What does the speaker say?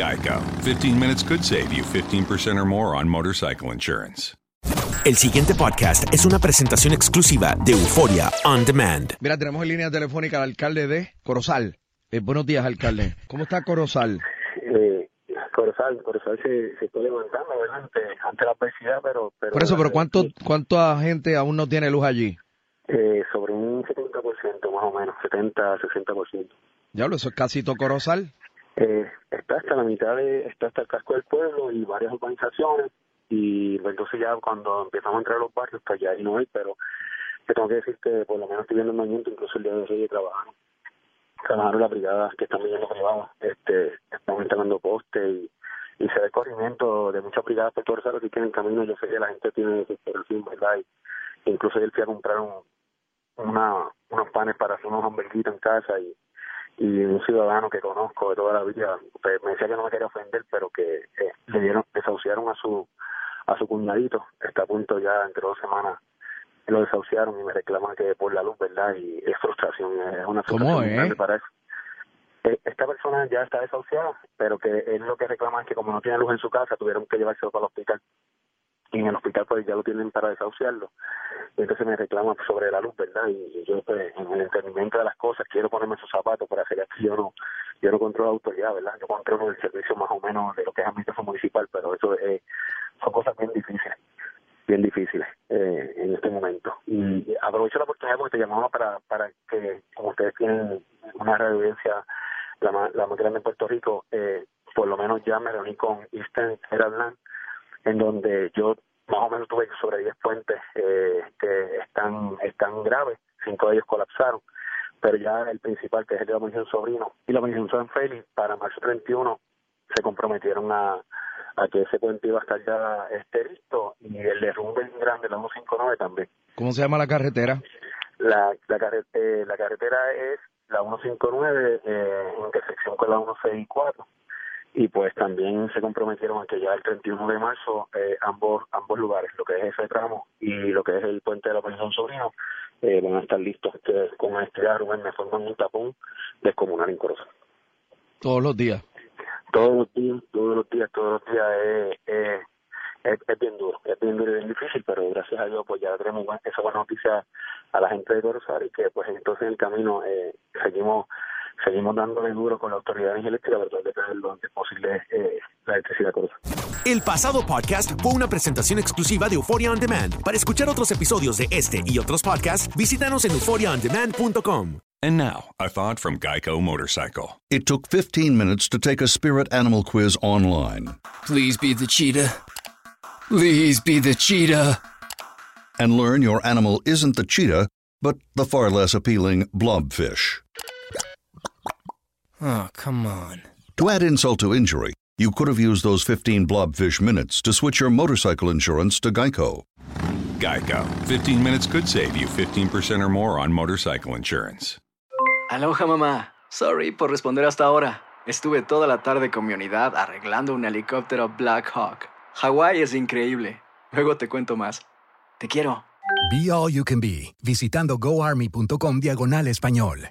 Geico. 15 minutes could save you 15% or more on motorcycle insurance. El siguiente podcast es una presentación exclusiva de Euforia On Demand. Mira, tenemos en línea telefónica al alcalde de Corozal. Eh, buenos días, alcalde. ¿Cómo está Corozal? eh, Corozal, Corozal se, se está levantando ¿verdad? ante, ante la adversidad, pero, pero Por eso, pero ¿cuánto, ¿cuánta gente aún no tiene luz allí? eh, sobre un 70% más o menos, 70, 60%. Diablo, eso es casi todo Corozal. Eh, está hasta la mitad de, está hasta el casco del pueblo y varias urbanizaciones y pues, entonces ya cuando empezamos a entrar a los barrios, pues ya ahí no hay, pero te tengo que decir que por lo menos estoy viendo el movimiento, incluso el día de hoy trabajaron, trabajaron las brigadas que están viviendo privadas, este, están instalando postes y, y se ve corrimiento de muchas brigadas por todo el que en camino yo sé que la gente tiene desesperación, ¿verdad? Y incluso ayer fui a comprar un, una, unos panes para hacer unos hamburguitos en casa y, y un ciudadano que conozco de toda la vida pues, me decía que no me quería ofender pero que eh, le dieron desahuciaron a su a su cuñadito. Está a punto ya entre dos semanas lo desahuciaron y me reclaman que por la luz verdad y es frustración es una ¿Cómo frustración muy es? grande para eso Eh, esta persona ya está desahuciada pero que él lo que reclama es que como no tiene luz en su casa tuvieron que llevárselo para el hospital en el hospital pues ya lo tienen para desahuciarlo. Y entonces me reclama sobre la luz verdad y yo pues en el entendimiento de las cosas quiero ponerme esos zapatos para hacer esto. Yo no yo no controlo la autoridad verdad yo controlo el servicio más o menos de lo que es administración municipal pero eso eh, son cosas bien difíciles bien difíciles eh, en este momento. Y aprovecho la oportunidad porque te llamaba para para que como ustedes tienen una radioaudiencia la más, la más grande en Puerto Rico eh, por lo menos ya me reuní con Eastern Herald en donde yo más o menos tuve sobre 10 puentes eh, que están están graves, cinco de ellos colapsaron, pero ya el principal, que es el de la Misión Sobrino y la Misión San Félix, para marzo 31 se comprometieron a, a que ese puente iba a estar ya este, listo y el derrumbe grande, la 159 también. ¿Cómo se llama la carretera? La, la, carre- eh, la carretera es la 159 eh, en intersección con la 164 y pues también se comprometieron a que ya el 31 de marzo eh, ambos ambos lugares, lo que es ese tramo y lo que es el puente de la Pensión Sobrino, eh, van a estar listos este, con este Rubén, me forman un tapón descomunal en Corozal. Todos los días. Todos los días, todos los días, todos los días es, es, es, es bien gracias a Dios pues ya tenemos esa buena noticia a la gente de Corozal y que pues entonces en el camino eh, seguimos seguimos dándole duro con la autoridad eléctrica para tratar de traer lo antes posible eh, la electricidad a Corozal. El pasado podcast fue una presentación exclusiva de Euphoria On Demand. Para escuchar otros episodios de este y otros podcasts, visítanos en euphoriaondemand.com. And now, a thought from Geico Motorcycle. It took 15 minutes to take a spirit animal quiz online Please be the cheetah. Please be the cheetah. and learn your animal isn't the cheetah, but the far less appealing blobfish. Oh, come on. To add insult to injury, you could have used those 15 blobfish minutes to switch your motorcycle insurance to Geico. Geico. 15 minutes could save you 15% or more on motorcycle insurance. Aloha mamá. Sorry por responder hasta ahora. Estuve toda la tarde con mi unidad arreglando un helicóptero Black Hawk. Hawái es increíble. Luego te cuento más. Te quiero. Be All You Can Be, visitando goarmy.com diagonal español.